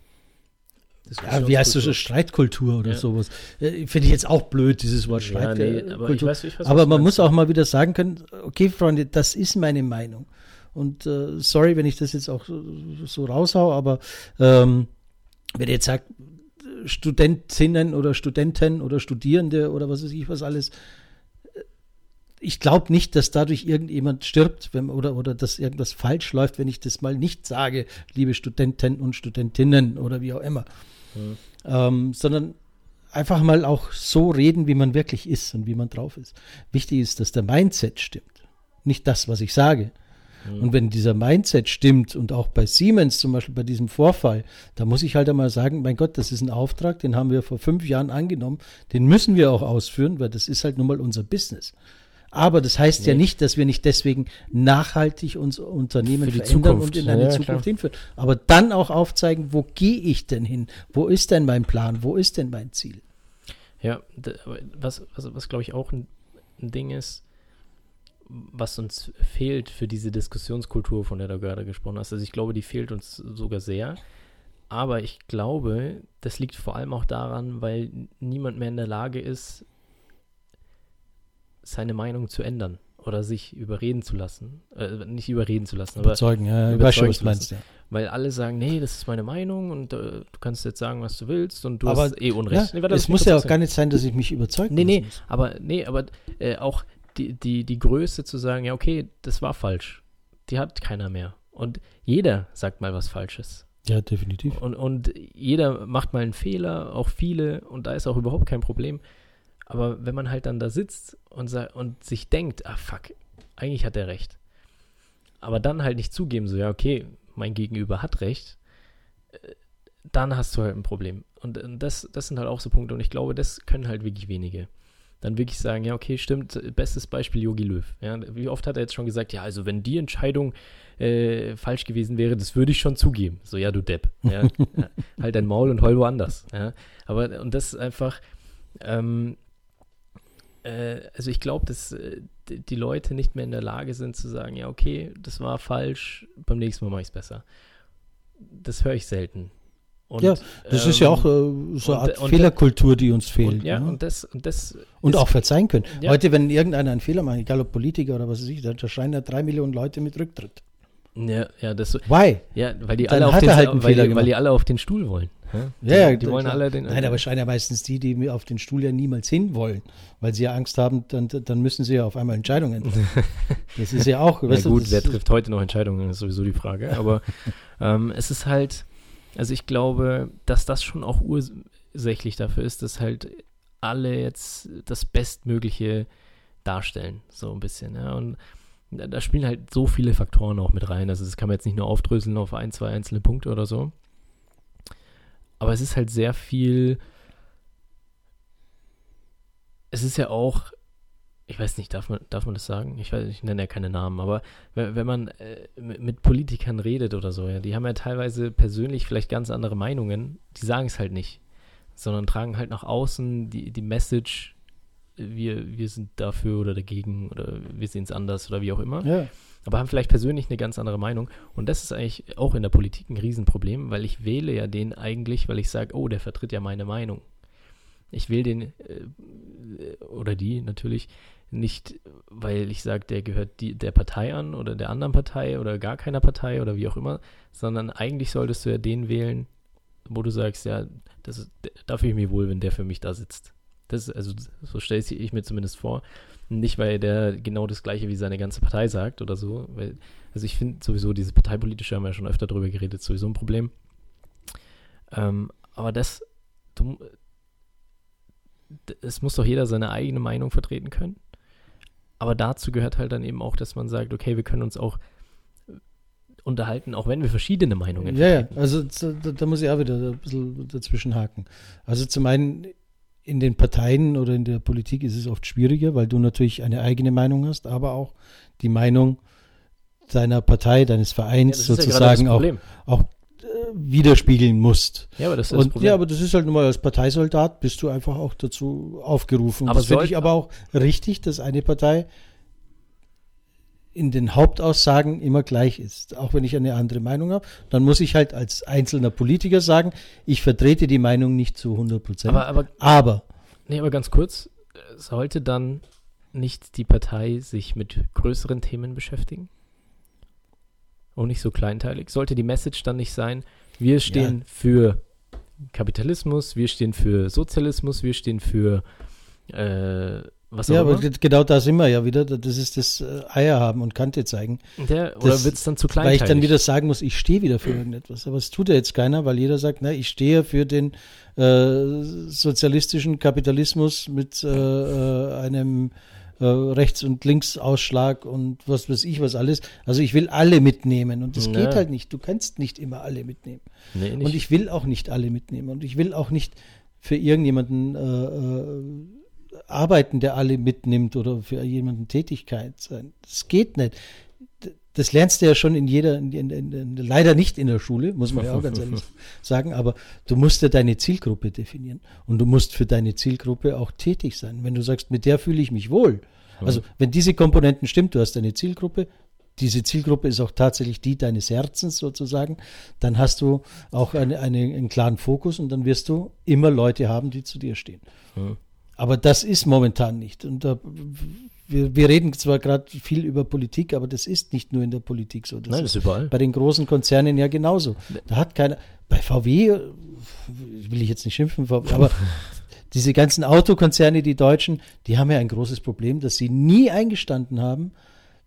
ja, wie heißt das, Streitkultur oder ja. sowas. Äh, finde ich jetzt auch blöd, dieses Wort Streitkultur. Nee, aber, weiß, weiß, aber man muss auch mal wieder sagen können, okay, Freunde, das ist meine Meinung. Und äh, sorry, wenn ich das jetzt auch so, so raushau, aber ähm, wenn ihr jetzt sagt, Studentinnen oder Studenten oder Studierende oder was weiß ich was alles, äh, ich glaube nicht, dass dadurch irgendjemand stirbt wenn, oder, oder dass irgendwas falsch läuft, wenn ich das mal nicht sage, liebe Studenten und Studentinnen oder wie auch immer. Mhm. Ähm, sondern einfach mal auch so reden, wie man wirklich ist und wie man drauf ist. Wichtig ist, dass der Mindset stimmt. Nicht das, was ich sage. Mhm. Und wenn dieser Mindset stimmt und auch bei Siemens zum Beispiel bei diesem Vorfall, da muss ich halt einmal sagen, mein Gott, das ist ein Auftrag, den haben wir vor fünf Jahren angenommen, den müssen wir auch ausführen, weil das ist halt nun mal unser Business. Aber das heißt nee. ja nicht, dass wir nicht deswegen nachhaltig unser Unternehmen verändern Zukunft. und in eine ja, Zukunft klar. hinführen. Aber dann auch aufzeigen, wo gehe ich denn hin? Wo ist denn mein Plan? Wo ist denn mein Ziel? Ja, was, was, was glaube ich auch ein, ein Ding ist, was uns fehlt für diese Diskussionskultur, von der du gerade gesprochen hast. Also ich glaube, die fehlt uns sogar sehr. Aber ich glaube, das liegt vor allem auch daran, weil niemand mehr in der Lage ist, seine Meinung zu ändern oder sich überreden zu lassen. Äh, nicht überreden zu lassen, überzeugen, aber ja, überzeugen, was meinst, ja. Weil alle sagen, nee, das ist meine Meinung und äh, du kannst jetzt sagen, was du willst und du aber, hast eh Unrecht. Ja, nee, es muss ja auch gar nicht sein, dass ich mich überzeugen Nee, nee, muss. aber nee, aber äh, auch die, die, die Größe zu sagen, ja, okay, das war falsch. Die hat keiner mehr. Und jeder sagt mal was Falsches. Ja, definitiv. Und, und jeder macht mal einen Fehler, auch viele, und da ist auch überhaupt kein Problem. Aber wenn man halt dann da sitzt und, und sich denkt, ah fuck, eigentlich hat er recht. Aber dann halt nicht zugeben, so, ja, okay, mein Gegenüber hat recht, äh, dann hast du halt ein Problem. Und das, das sind halt auch so Punkte. Und ich glaube, das können halt wirklich wenige dann wirklich sagen, ja, okay, stimmt, bestes Beispiel Yogi Löw. Ja, wie oft hat er jetzt schon gesagt, ja, also wenn die Entscheidung äh, falsch gewesen wäre, das würde ich schon zugeben. So, ja, du Depp. Ja, halt dein Maul und heul woanders. Ja, aber, und das ist einfach, ähm, äh, also ich glaube, dass äh, die Leute nicht mehr in der Lage sind zu sagen, ja, okay, das war falsch, beim nächsten Mal mache ich es besser. Das höre ich selten. Und, ja, das ähm, ist ja auch äh, so eine Art und, Fehlerkultur, die uns fehlt. Und, ja, ne? und das, und das. Und auch verzeihen können. Ja. Heute, wenn irgendeiner einen Fehler macht, egal ob Politiker oder was weiß ich, da schreien ja drei Millionen Leute mit Rücktritt. Ja, ja, das. Why? Ja, weil die, alle auf, den, halt weil, die, weil die alle auf den Stuhl wollen. Ja, ja, die, die wollen alle den. Nein, aber scheinen ja meistens die, die auf den Stuhl ja niemals hin wollen, weil sie ja Angst haben, dann, dann müssen sie ja auf einmal Entscheidungen treffen. das ist ja auch. ja, gut, wer trifft heute noch Entscheidungen, ist sowieso die Frage. Aber ähm, es ist halt, also ich glaube, dass das schon auch ursächlich dafür ist, dass halt alle jetzt das Bestmögliche darstellen, so ein bisschen. Ja. Und da spielen halt so viele Faktoren auch mit rein. Also das kann man jetzt nicht nur aufdröseln auf ein, zwei einzelne Punkte oder so. Aber es ist halt sehr viel. Es ist ja auch, ich weiß nicht, darf man, darf man das sagen? Ich weiß, ich nenne ja keine Namen, aber wenn, wenn man äh, mit Politikern redet oder so, ja, die haben ja teilweise persönlich vielleicht ganz andere Meinungen, die sagen es halt nicht, sondern tragen halt nach außen die, die Message, wir, wir sind dafür oder dagegen oder wir sehen es anders oder wie auch immer. Ja aber haben vielleicht persönlich eine ganz andere Meinung. Und das ist eigentlich auch in der Politik ein Riesenproblem, weil ich wähle ja den eigentlich, weil ich sage, oh, der vertritt ja meine Meinung. Ich wähle den äh, oder die natürlich nicht, weil ich sage, der gehört die, der Partei an oder der anderen Partei oder gar keiner Partei oder wie auch immer, sondern eigentlich solltest du ja den wählen, wo du sagst, ja, das ist, da fühle ich mich wohl, wenn der für mich da sitzt. Das also so stelle ich mir zumindest vor. Nicht, weil der genau das Gleiche wie seine ganze Partei sagt oder so. Weil, also ich finde sowieso, dieses parteipolitische haben wir ja schon öfter drüber geredet, sowieso ein Problem. Ähm, aber das, du, es muss doch jeder seine eigene Meinung vertreten können. Aber dazu gehört halt dann eben auch, dass man sagt, okay, wir können uns auch unterhalten, auch wenn wir verschiedene Meinungen ja, vertreten. Ja, also da, da muss ich auch wieder ein bisschen dazwischen haken. Also zum einen in den Parteien oder in der Politik ist es oft schwieriger, weil du natürlich eine eigene Meinung hast, aber auch die Meinung deiner Partei, deines Vereins ja, sozusagen ja auch, auch äh, widerspiegeln musst. Ja, aber das ist Und, das Ja, aber das ist halt nun mal als Parteisoldat bist du einfach auch dazu aufgerufen. Aber das finde ich aber auch richtig, dass eine Partei in den Hauptaussagen immer gleich ist. Auch wenn ich eine andere Meinung habe, dann muss ich halt als einzelner Politiker sagen, ich vertrete die Meinung nicht zu 100 Prozent. Aber, aber, aber. Nee, aber ganz kurz, sollte dann nicht die Partei sich mit größeren Themen beschäftigen? Und nicht so kleinteilig? Sollte die Message dann nicht sein, wir stehen ja. für Kapitalismus, wir stehen für Sozialismus, wir stehen für äh, was ja, aber genau da sind wir ja wieder. Das ist das äh, Eier haben und Kante zeigen. Der, oder wird es dann zu klein? Weil ich dann wieder sagen muss, ich stehe wieder für irgendetwas. Aber es tut ja jetzt keiner, weil jeder sagt, na, ich stehe für den äh, sozialistischen Kapitalismus mit äh, äh einem äh, Rechts- und Linksausschlag und was weiß ich was alles. Also ich will alle mitnehmen und das ja. geht halt nicht. Du kannst nicht immer alle mitnehmen. Nee, und ich will auch nicht alle mitnehmen und ich will auch nicht für irgendjemanden äh, arbeiten, der alle mitnimmt oder für jemanden Tätigkeit sein. Das geht nicht. Das lernst du ja schon in jeder, in, in, in, leider nicht in der Schule, muss man ja auch ganz ehrlich sagen, aber du musst ja deine Zielgruppe definieren und du musst für deine Zielgruppe auch tätig sein. Wenn du sagst, mit der fühle ich mich wohl, also wenn diese Komponenten stimmt, du hast deine Zielgruppe, diese Zielgruppe ist auch tatsächlich die deines Herzens sozusagen, dann hast du auch eine, eine, einen klaren Fokus und dann wirst du immer Leute haben, die zu dir stehen. Ja. Aber das ist momentan nicht. Und da, wir, wir reden zwar gerade viel über Politik, aber das ist nicht nur in der Politik so. Das Nein, das ist überall. Bei den großen Konzernen ja genauso. Da hat keiner, bei VW will ich jetzt nicht schimpfen, aber diese ganzen Autokonzerne, die Deutschen, die haben ja ein großes Problem, dass sie nie eingestanden haben,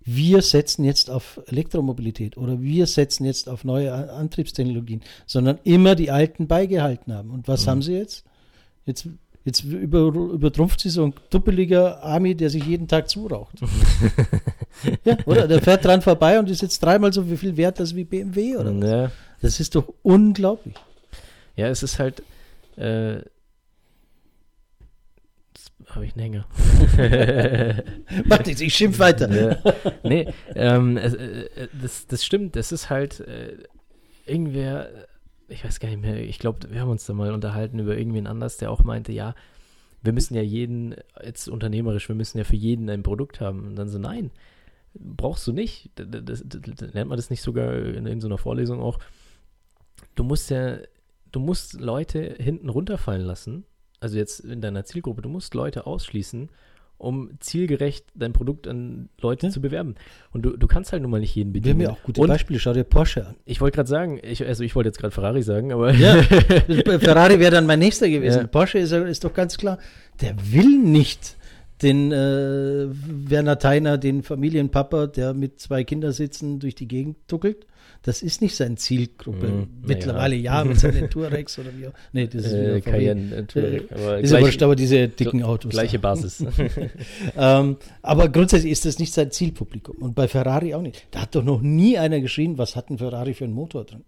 wir setzen jetzt auf Elektromobilität oder wir setzen jetzt auf neue Antriebstechnologien, sondern immer die alten beigehalten haben. Und was mhm. haben sie jetzt? Jetzt Jetzt über, übertrumpft sie so ein duppeliger Army, der sich jeden Tag zuraucht. ja, oder? Der fährt dran vorbei und ist jetzt dreimal so viel wert als wie BMW, oder? Ja. Das ist doch unglaublich. Ja, es ist halt. Äh, habe ich einen Hänger. Mach nichts, ich schimpf weiter. Ja. Nee, ähm, äh, das, das stimmt. Das ist halt. Äh, irgendwer ich weiß gar nicht mehr, ich glaube, wir haben uns da mal unterhalten über irgendwen anders, der auch meinte, ja, wir müssen ja jeden, jetzt unternehmerisch, wir müssen ja für jeden ein Produkt haben. Und dann so, nein, brauchst du nicht. Das, das, das, nennt man das nicht sogar in, in so einer Vorlesung auch. Du musst ja, du musst Leute hinten runterfallen lassen. Also jetzt in deiner Zielgruppe, du musst Leute ausschließen, um zielgerecht dein Produkt an Leute ja. zu bewerben. Und du, du kannst halt nun mal nicht jeden bedienen. Wir haben ja auch gute Und Beispiele. Schau dir Porsche an. Ich wollte gerade sagen, ich, also ich wollte jetzt gerade Ferrari sagen, aber. Ja, Ferrari wäre dann mein nächster gewesen. Ja. Porsche ist, ist doch ganz klar, der will nicht den äh, Werner Theiner, den Familienpapa, der mit zwei Kindersitzen durch die Gegend tuckelt. Das ist nicht seine Zielgruppe. Mm, Mittlerweile ja, ja mit seinen Tourex oder wie auch. Nee, das ist äh, Cayenne, äh, Touareg, aber ist gleich, aber diese dicken Autos. Gleiche Basis. ähm, aber grundsätzlich ist das nicht sein Zielpublikum. Und bei Ferrari auch nicht. Da hat doch noch nie einer geschrien, was hat ein Ferrari für einen Motor drin.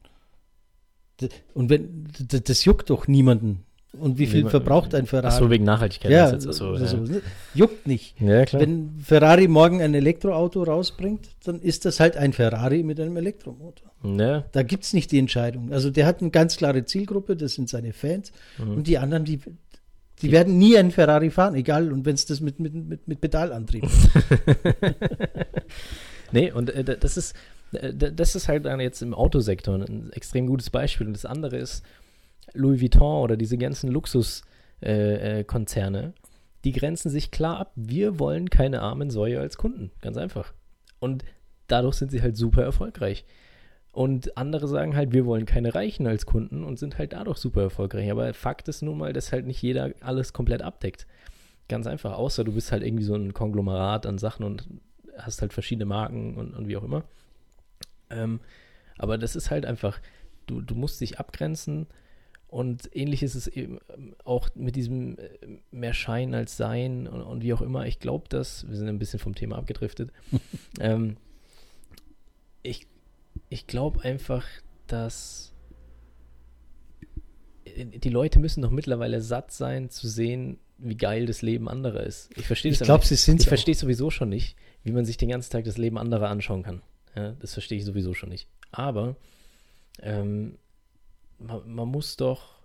Und wenn, das juckt doch niemanden. Und wie viel verbraucht ein Ferrari? Ach so, wegen Nachhaltigkeit. Ja, jetzt, so, ja. So, ne? juckt nicht. Ja. Wenn Ferrari morgen ein Elektroauto rausbringt, dann ist das halt ein Ferrari mit einem Elektromotor. Ja. Da gibt es nicht die Entscheidung. Also der hat eine ganz klare Zielgruppe, das sind seine Fans. Mhm. Und die anderen, die, die, die werden nie einen Ferrari fahren, egal, und wenn es das mit, mit, mit, mit Pedalantrieb ist. nee, und äh, das ist, äh, das ist halt jetzt im Autosektor ein extrem gutes Beispiel. Und das andere ist, Louis Vuitton oder diese ganzen Luxuskonzerne, äh, äh, die grenzen sich klar ab. Wir wollen keine armen Säue als Kunden. Ganz einfach. Und dadurch sind sie halt super erfolgreich. Und andere sagen halt, wir wollen keine Reichen als Kunden und sind halt dadurch super erfolgreich. Aber Fakt ist nun mal, dass halt nicht jeder alles komplett abdeckt. Ganz einfach. Außer du bist halt irgendwie so ein Konglomerat an Sachen und hast halt verschiedene Marken und, und wie auch immer. Ähm, aber das ist halt einfach, du, du musst dich abgrenzen und ähnlich ist es eben ähm, auch mit diesem äh, mehr Schein als Sein und, und wie auch immer. Ich glaube, dass, wir sind ein bisschen vom Thema abgedriftet. ähm, ich ich glaube einfach, dass äh, die Leute müssen doch mittlerweile satt sein zu sehen, wie geil das Leben anderer ist. Ich verstehe das. Ich glaube, sie sind. Ich verstehe sowieso schon nicht, wie man sich den ganzen Tag das Leben anderer anschauen kann. Ja, das verstehe ich sowieso schon nicht. Aber ähm, man, man muss doch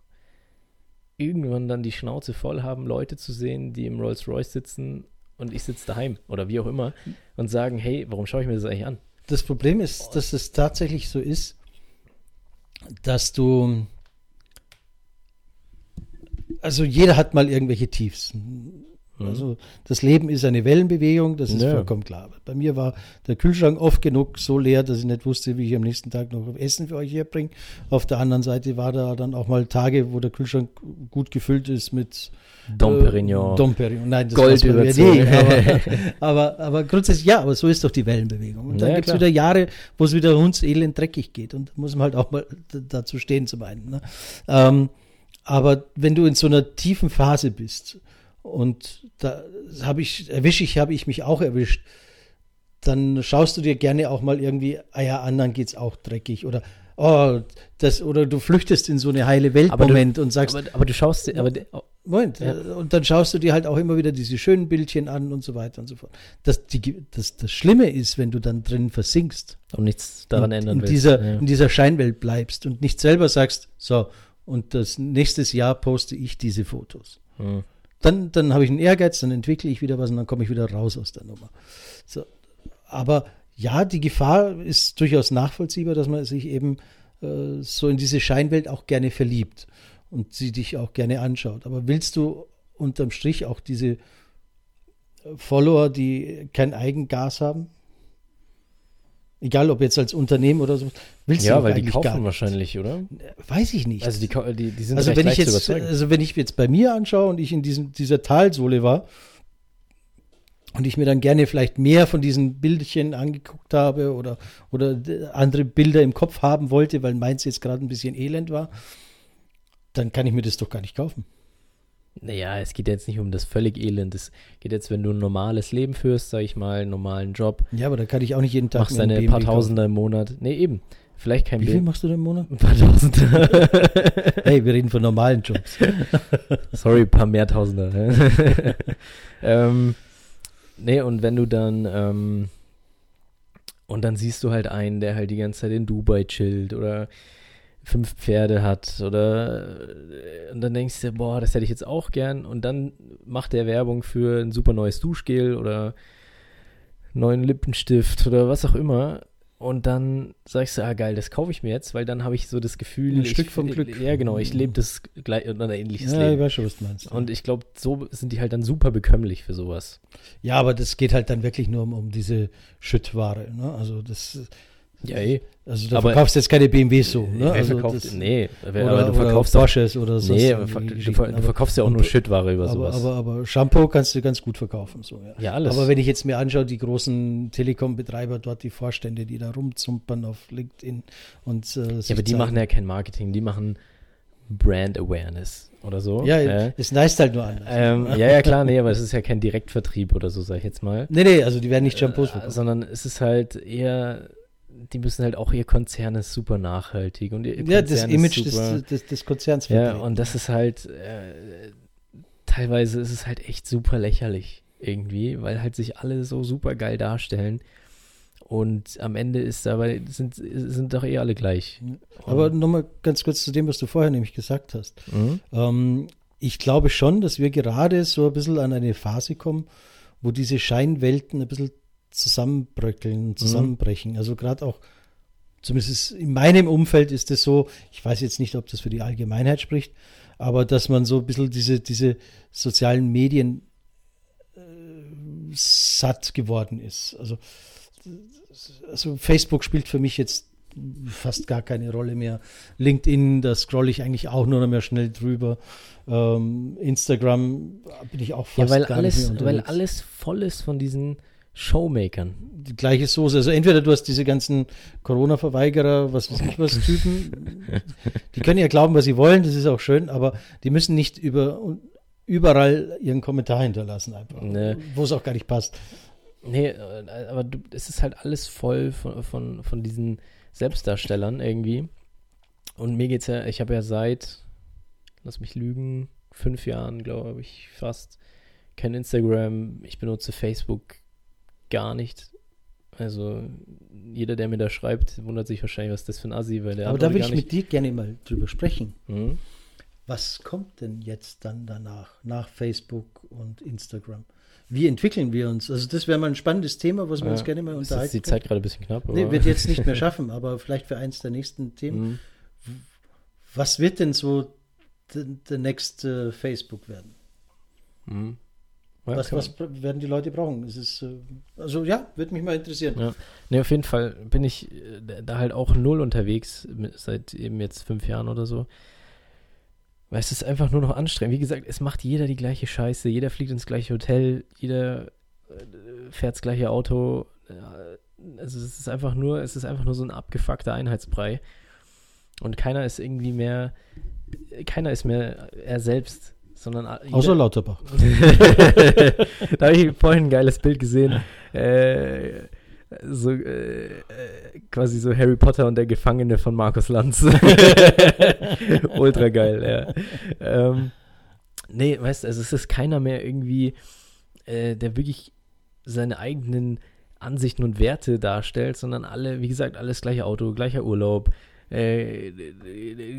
irgendwann dann die Schnauze voll haben, Leute zu sehen, die im Rolls-Royce sitzen und ich sitze daheim oder wie auch immer und sagen, hey, warum schaue ich mir das eigentlich an? Das Problem ist, dass es tatsächlich so ist, dass du, also jeder hat mal irgendwelche Tiefs. Mhm. Also das Leben ist eine Wellenbewegung, das ist ja. vollkommen klar. Bei mir war der Kühlschrank oft genug so leer, dass ich nicht wusste, wie ich am nächsten Tag noch Essen für euch herbringe. Auf der anderen Seite war da dann auch mal Tage, wo der Kühlschrank gut gefüllt ist mit Dom Perignon. Äh, Dom Perignon. Nein, das Gold überzogen. Aber, aber, aber, grundsätzlich, ja, aber so ist doch die Wellenbewegung. Und dann ja, gibt es wieder Jahre, wo es wieder hundselend dreckig geht. Und da muss man halt auch mal dazu stehen zum einen. Ne? Ähm, aber wenn du in so einer tiefen Phase bist, und da habe ich, erwische ich, habe ich mich auch erwischt. Dann schaust du dir gerne auch mal irgendwie, ah ja, anderen geht's auch dreckig oder oh, das, oder du flüchtest in so eine heile Welt-Moment und sagst. Aber, aber, du schaust dir, aber oh, Moment, ja. und dann schaust du dir halt auch immer wieder diese schönen Bildchen an und so weiter und so fort. Das, die, das, das Schlimme ist, wenn du dann drin versinkst. Und nichts daran und ändern in willst. Dieser, ja. In dieser Scheinwelt bleibst und nicht selber sagst, so, und das nächstes Jahr poste ich diese Fotos. Hm. Dann, dann habe ich einen Ehrgeiz, dann entwickle ich wieder was und dann komme ich wieder raus aus der Nummer. So. Aber ja, die Gefahr ist durchaus nachvollziehbar, dass man sich eben äh, so in diese Scheinwelt auch gerne verliebt und sie dich auch gerne anschaut. Aber willst du unterm Strich auch diese Follower, die kein Eigengas haben? Egal, ob jetzt als Unternehmen oder so. Willst ja, weil die kaufen wahrscheinlich, oder? Weiß ich nicht. Also die, die, die sind also wenn ich jetzt, Also wenn ich jetzt bei mir anschaue und ich in diesem, dieser Talsohle war und ich mir dann gerne vielleicht mehr von diesen Bildchen angeguckt habe oder, oder andere Bilder im Kopf haben wollte, weil meins jetzt gerade ein bisschen elend war, dann kann ich mir das doch gar nicht kaufen. Naja, es geht jetzt nicht um das völlig Elend. Es geht jetzt, wenn du ein normales Leben führst, sag ich mal, einen normalen Job. Ja, aber da kann ich auch nicht jeden Tag. Machst deine paar Tausender im Monat. Nee, eben. Vielleicht kein Wie viel machst du denn im Monat? Ein paar Tausender. hey, wir reden von normalen Jobs. Sorry, ein paar mehr Tausender. ähm, nee, und wenn du dann, ähm, und dann siehst du halt einen, der halt die ganze Zeit in Dubai chillt oder fünf Pferde hat oder und dann denkst du, boah, das hätte ich jetzt auch gern und dann macht der Werbung für ein super neues Duschgel oder neuen Lippenstift oder was auch immer und dann sagst du, ah geil, das kaufe ich mir jetzt, weil dann habe ich so das Gefühl, ein ich, Stück vom Glück. Ja, genau, ich lebe das gleich oder ein ähnliches ja, Leben. ich weiß schon, was du meinst. Und ich glaube, so sind die halt dann super bekömmlich für sowas. Ja, aber das geht halt dann wirklich nur um, um diese Schüttware. Ne? Also das ja, eh. Also du verkaufst jetzt keine BMWs so, ne? Also verkauft, das, nee, oder, aber du verkaufst oder Porsches oder so. Nee, du, du, verkaufst ja auch nur Shitware über aber, sowas. Aber, aber, Shampoo kannst du ganz gut verkaufen. So, ja. ja, alles. Aber wenn ich jetzt mir anschaue, die großen Telekom-Betreiber dort, die Vorstände, die da rumzumpern auf LinkedIn und äh, Ja, aber die machen ja kein Marketing, die machen Brand Awareness oder so. Ja, äh, es nice halt nur anders. Ähm, ja, ja, klar, nee, aber es ist ja kein Direktvertrieb oder so, sag ich jetzt mal. Nee, nee, also die werden nicht Shampoos verkaufen. Äh, sondern es ist halt eher die müssen halt auch, ihr Konzern ist super nachhaltig und ihr Ja, das Image des, des, des, Konzerns Ja, und das ist halt, äh, teilweise ist es halt echt super lächerlich irgendwie, weil halt sich alle so super geil darstellen. Und am Ende ist aber, sind, sind doch eh alle gleich. Aber nochmal ganz kurz zu dem, was du vorher nämlich gesagt hast. Mhm. Ähm, ich glaube schon, dass wir gerade so ein bisschen an eine Phase kommen, wo diese Scheinwelten ein bisschen zusammenbröckeln, mhm. zusammenbrechen. Mhm. Also gerade auch, zumindest in meinem Umfeld ist es so, ich weiß jetzt nicht, ob das für die Allgemeinheit spricht, aber dass man so ein bisschen diese, diese sozialen Medien äh, satt geworden ist. Also, also Facebook spielt für mich jetzt fast gar keine Rolle mehr. LinkedIn, da scrolle ich eigentlich auch nur noch mehr schnell drüber. Ähm, Instagram bin ich auch fast ja, weil gar alles, nicht mehr unterwegs. Weil alles voll ist von diesen Showmakern. Die gleiche Soße. Also entweder du hast diese ganzen Corona-Verweigerer, was weiß ich was, Typen, die können ja glauben, was sie wollen, das ist auch schön, aber die müssen nicht über überall ihren Kommentar hinterlassen, einfach, nee. wo es auch gar nicht passt. Nee, äh, aber du, es ist halt alles voll von, von, von diesen Selbstdarstellern irgendwie. Und mir geht's ja, ich habe ja seit, lass mich lügen, fünf Jahren, glaube ich, fast kein Instagram. Ich benutze Facebook gar nicht. Also jeder, der mir da schreibt, wundert sich wahrscheinlich, was das für ein Assi, weil der Aber da will ich mit dir gerne mal drüber sprechen. Mhm. Was kommt denn jetzt dann danach, nach Facebook und Instagram? Wie entwickeln wir uns? Also das wäre mal ein spannendes Thema, was wir ja, uns gerne mal unterhalten. Ist die Zeit gerade ein bisschen knapp. Nee, wird jetzt nicht mehr schaffen, aber vielleicht für eins der nächsten Themen. Mhm. Was wird denn so der uh, Facebook werden? Mhm. Ja, was, was, werden die Leute brauchen? Es ist, äh, also ja, würde mich mal interessieren. Ja. Nee, auf jeden Fall bin ich äh, da halt auch null unterwegs, seit eben jetzt fünf Jahren oder so. Weil es ist einfach nur noch anstrengend. Wie gesagt, es macht jeder die gleiche Scheiße, jeder fliegt ins gleiche Hotel, jeder äh, fährt das gleiche Auto. Also es ist einfach nur, es ist einfach nur so ein abgefuckter Einheitsbrei. Und keiner ist irgendwie mehr, keiner ist mehr er selbst sondern Außer Lauterbach. da habe ich vorhin ein geiles Bild gesehen. Äh, so äh, quasi so Harry Potter und der Gefangene von Markus Lanz. Ultra geil, ja. Ähm, nee, weißt du, also es ist keiner mehr irgendwie, äh, der wirklich seine eigenen Ansichten und Werte darstellt, sondern alle, wie gesagt, alles gleiche Auto, gleicher Urlaub, äh,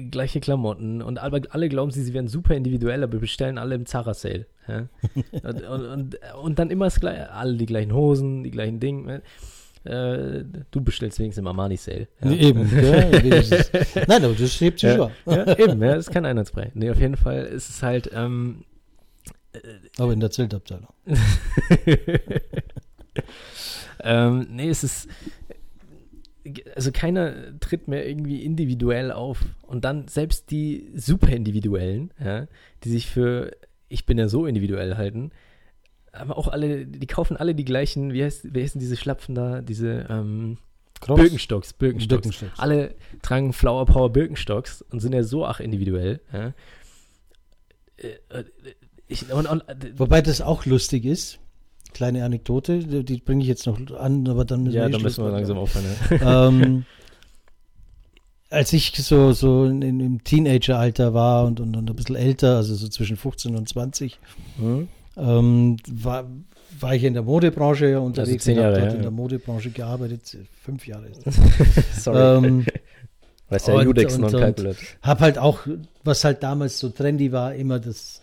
gleiche Klamotten und alle, alle glauben sie, sie werden super individuell, aber bestellen alle im Zara Sale. Ja? und, und, und, dann immer das gleiche, alle die gleichen Hosen, die gleichen Dinge. Äh, du bestellst wenigstens im Armani Sale. Ja. Eben, ja, Nein, aber das hebt sich ja, ja, eben, ja, das ist kein Einheitsbrei. Nee, auf jeden Fall ist es halt. Ähm, äh, aber in der Zeltabteilung. ähm, nee, es ist also keiner tritt mehr irgendwie individuell auf. Und dann selbst die super individuellen, ja, die sich für ich bin ja so individuell halten, aber auch alle, die kaufen alle die gleichen, wie heißt, wie heißen diese Schlapfen da, diese ähm, Birkenstocks, Birkenstocks. Birkenstocks. Alle tragen Flower Power Birkenstocks und sind ja so ach individuell. Ja. Äh, äh, ich, und, und, Wobei das auch lustig ist kleine Anekdote, die, bringe ich jetzt noch an, aber dann müssen ja, wir. Ja, dann müssen wir langsam aufhören. ähm, als ich so, so in, in, im Teenageralter war und, und, und, ein bisschen älter, also so zwischen 15 und 20, mhm. ähm, war, war ich in der Modebranche unterwegs also und habe ja, in der Modebranche gearbeitet, fünf Jahre. Sorry. Ähm, Weißt ja, Judex non-calculate. Hab halt auch, was halt damals so trendy war, immer das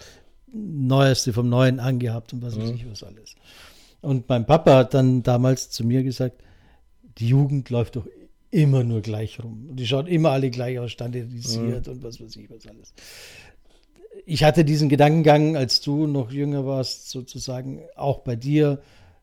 Neueste vom Neuen angehabt und was weiß mhm. ich was alles. Und mein Papa hat dann damals zu mir gesagt, die Jugend läuft doch immer nur gleich rum. Die schauen immer alle gleich aus, standardisiert mhm. und was weiß ich was alles. Ich hatte diesen Gedankengang, als du noch jünger warst, sozusagen auch bei dir.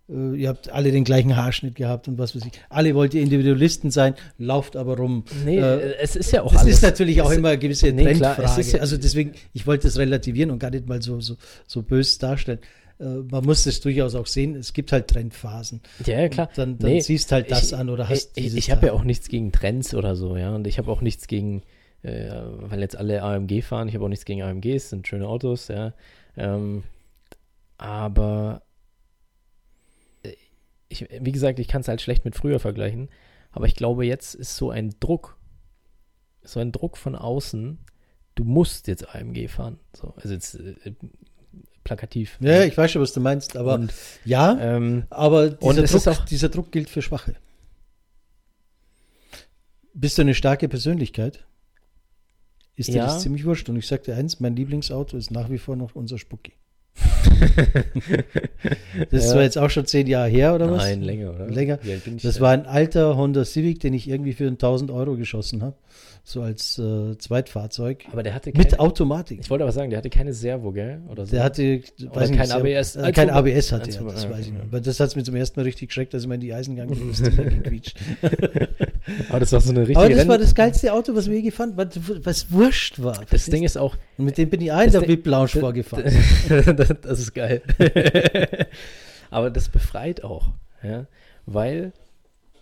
Äh, ihr habt alle den gleichen Haarschnitt gehabt und was weiß ich. Alle wollt ihr Individualisten sein, lauft aber rum. Nee, äh, es ist ja auch alles. ist natürlich auch immer eine gewisse nee, Trendfrage. Klar, ja, also deswegen, ich wollte das relativieren und gar nicht mal so, so, so bös darstellen. Äh, man muss das durchaus auch sehen, es gibt halt Trendphasen. Ja, ja klar. Und dann, dann nee, siehst halt das ich, an oder hast Ich, ich habe ja auch nichts gegen Trends oder so, ja. Und ich habe auch nichts gegen, äh, weil jetzt alle AMG fahren, ich habe auch nichts gegen AMGs, sind schöne Autos, ja. Ähm, aber ich, wie gesagt, ich kann es halt schlecht mit früher vergleichen, aber ich glaube, jetzt ist so ein Druck, so ein Druck von außen, du musst jetzt AMG fahren. So, also jetzt äh, plakativ. Ja, ich weiß schon, was du meinst, aber und, ja, ähm, aber dieser Druck, auch, dieser Druck gilt für Schwache. Bist du eine starke Persönlichkeit? Ist dir ja. das ziemlich wurscht. Und ich sagte eins, mein Lieblingsauto ist nach wie vor noch unser Spucki. das ja. war jetzt auch schon zehn Jahre her, oder was? Nein, länger, oder? Länger. Das war ein alter Honda Civic, den ich irgendwie für 1000 Euro geschossen habe. So als äh, Zweitfahrzeug. Aber der hatte keine, Mit Automatik. Ich wollte aber sagen, der hatte keine Servo, gell? Oder so. Der hatte Oder kein nicht, ABS. Äh, kein ABS hatte er, das weiß ich noch. Aber das hat es mir zum ersten Mal richtig geschreckt, dass ich mal in die Eisen gegangen bin. aber das war so eine richtige Aber das Renn war das geilste Auto, was wir je gefahren was, was wurscht war. Das Ding ist auch. Und mit dem bin ich ein der VIP-Lounge vorgefahren. das, das ist geil. aber das befreit auch, ja, weil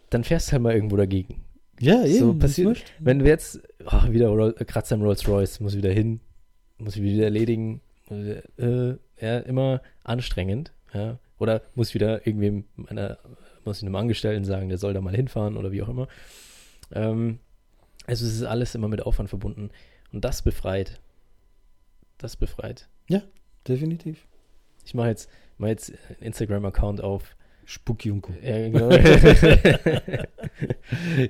dann fährst du halt mal irgendwo dagegen. Ja, eben. So passiert, wenn wir jetzt oh, wieder Roll, Kratzer im Rolls Royce, muss wieder hin, muss ich wieder erledigen, äh, ja, immer anstrengend, ja, oder muss wieder irgendwie einer, muss ich einem Angestellten sagen, der soll da mal hinfahren oder wie auch immer. Ähm, also es ist alles immer mit Aufwand verbunden und das befreit. Das befreit. Ja, definitiv. Ich mache jetzt, mach jetzt einen Instagram-Account auf, Spucki und. Ja, genau.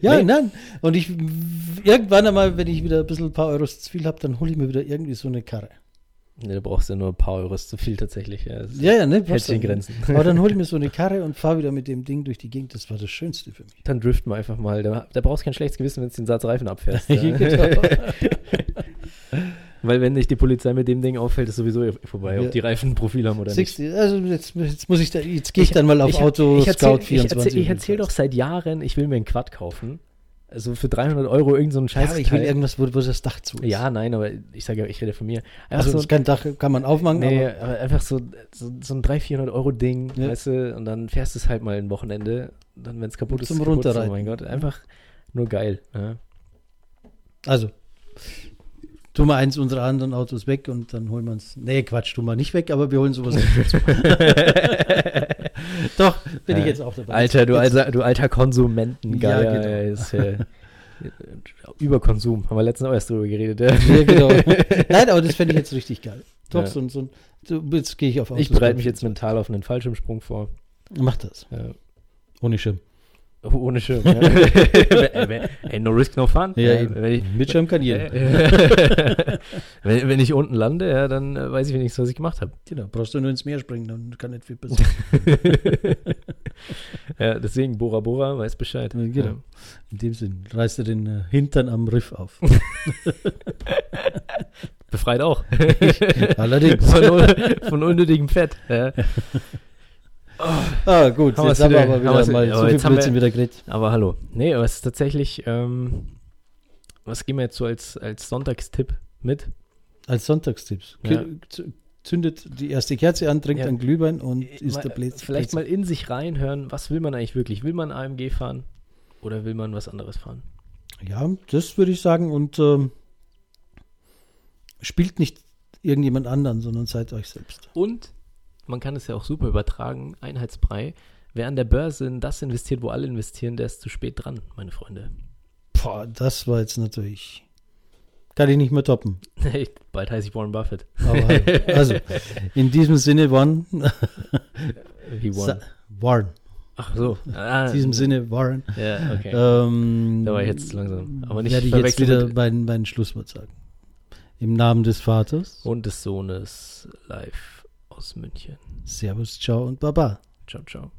ja nee. nein. Und ich irgendwann einmal, wenn ich wieder ein bisschen ein paar Euros zu viel habe, dann hole ich mir wieder irgendwie so eine Karre. Ne, du brauchst ja nur ein paar Euros zu viel tatsächlich. Ja, ja, ja, ne? Hält sich Grenzen. Aber dann hole ich mir so eine Karre und fahre wieder mit dem Ding durch die Gegend. Das war das Schönste für mich. Dann driften wir einfach mal. Da, da brauchst du kein schlechtes Gewissen, wenn du den Satz Reifen abfährst. ja. Weil wenn nicht die Polizei mit dem Ding auffällt, ist sowieso vorbei, ja. ob die Reifen ein Profil haben oder 60, nicht. Also jetzt, jetzt muss ich da, jetzt gehe ich, ich, dann mal auf ich, Auto ich Scout erzähl, 24. Ich erzähle erzähl doch seit Jahren, ich will mir einen Quad kaufen. Also für 300 Euro irgendein so Scheiß. Ja, aber ich will irgendwas, wo, wo das Dach zu ist. Ja, nein, aber ich sage ja, ich rede von mir. Einfach also so, kein Dach kann man aufmachen. Nee, aber, aber einfach so, so, so ein 300, 400 Euro Ding, ja. weißt du, und dann fährst du es halt mal ein Wochenende, dann wenn es kaputt ist, zum kaputt, Oh mein Gott, einfach nur geil. Ja. Also, tun wir eins unserer anderen Autos weg und dann holen wir uns. Nee, Quatsch, tun wir nicht weg, aber wir holen sowas Doch, bin ich jetzt auch dabei. Alter, du alter, du alter Konsumentengeier. Ja, genau. ist, äh, Überkonsum, haben wir letztens auch erst drüber geredet. Ja, ja genau. Nein, aber das fände ich jetzt richtig geil. Doch, ja. so, so, so jetzt gehe ich auf Autos. Ich bereite mich jetzt mental auf einen Fallschirmsprung vor. Mach das. Ja. Ohne Schirm. Ohne Schirm. Ja. Ey, no risk, no fun. Ja, ja wenn ich, mit Schirm kann jeder. wenn, wenn, ich unten lande, ja, dann äh, weiß ich wenigstens, was ich gemacht habe. Genau, brauchst du nur ins Meer springen, dann kann nicht viel passieren. ja, deswegen Bora Bora weiß Bescheid. Genau. In dem Sinn, reißt du den äh, Hintern am Riff auf. Befreit auch. Allerdings. Von, von unnötigem Fett. Ja. Oh, ah, gut, haben jetzt haben wir aber wieder haben mal so viel Blödsinn wieder geredet. Aber hallo. Nee, aber es ist tatsächlich, ähm, was gehen wir jetzt so als, als Sonntagstipp mit? Als Sonntagstipps? Ja. Zündet die erste Kerze an, trinkt ja. ein Glühwein und ist mal, der Blitz. Vielleicht mal in sich reinhören, was will man eigentlich wirklich? Will man AMG fahren oder will man was anderes fahren? Ja, das würde ich sagen und ähm, spielt nicht irgendjemand anderen, sondern seid euch selbst. Und man kann es ja auch super übertragen, Einheitsbrei. Wer an der Börse in das investiert, wo alle investieren, der ist zu spät dran, meine Freunde. Boah, das war jetzt natürlich. Kann ich nicht mehr toppen. Bald heiße ich Warren Buffett. Aber, also, in diesem Sinne, Warren. Wie Warren? Warren. Ach so. Ah, in diesem Sinne, Warren. Ja, okay. Ähm, da war ich jetzt langsam. Aber nicht werde ich jetzt wieder mein, mein Schlusswort sagen. Im Namen des Vaters. Und des Sohnes live aus München. Servus, ciao und baba. Ciao, ciao.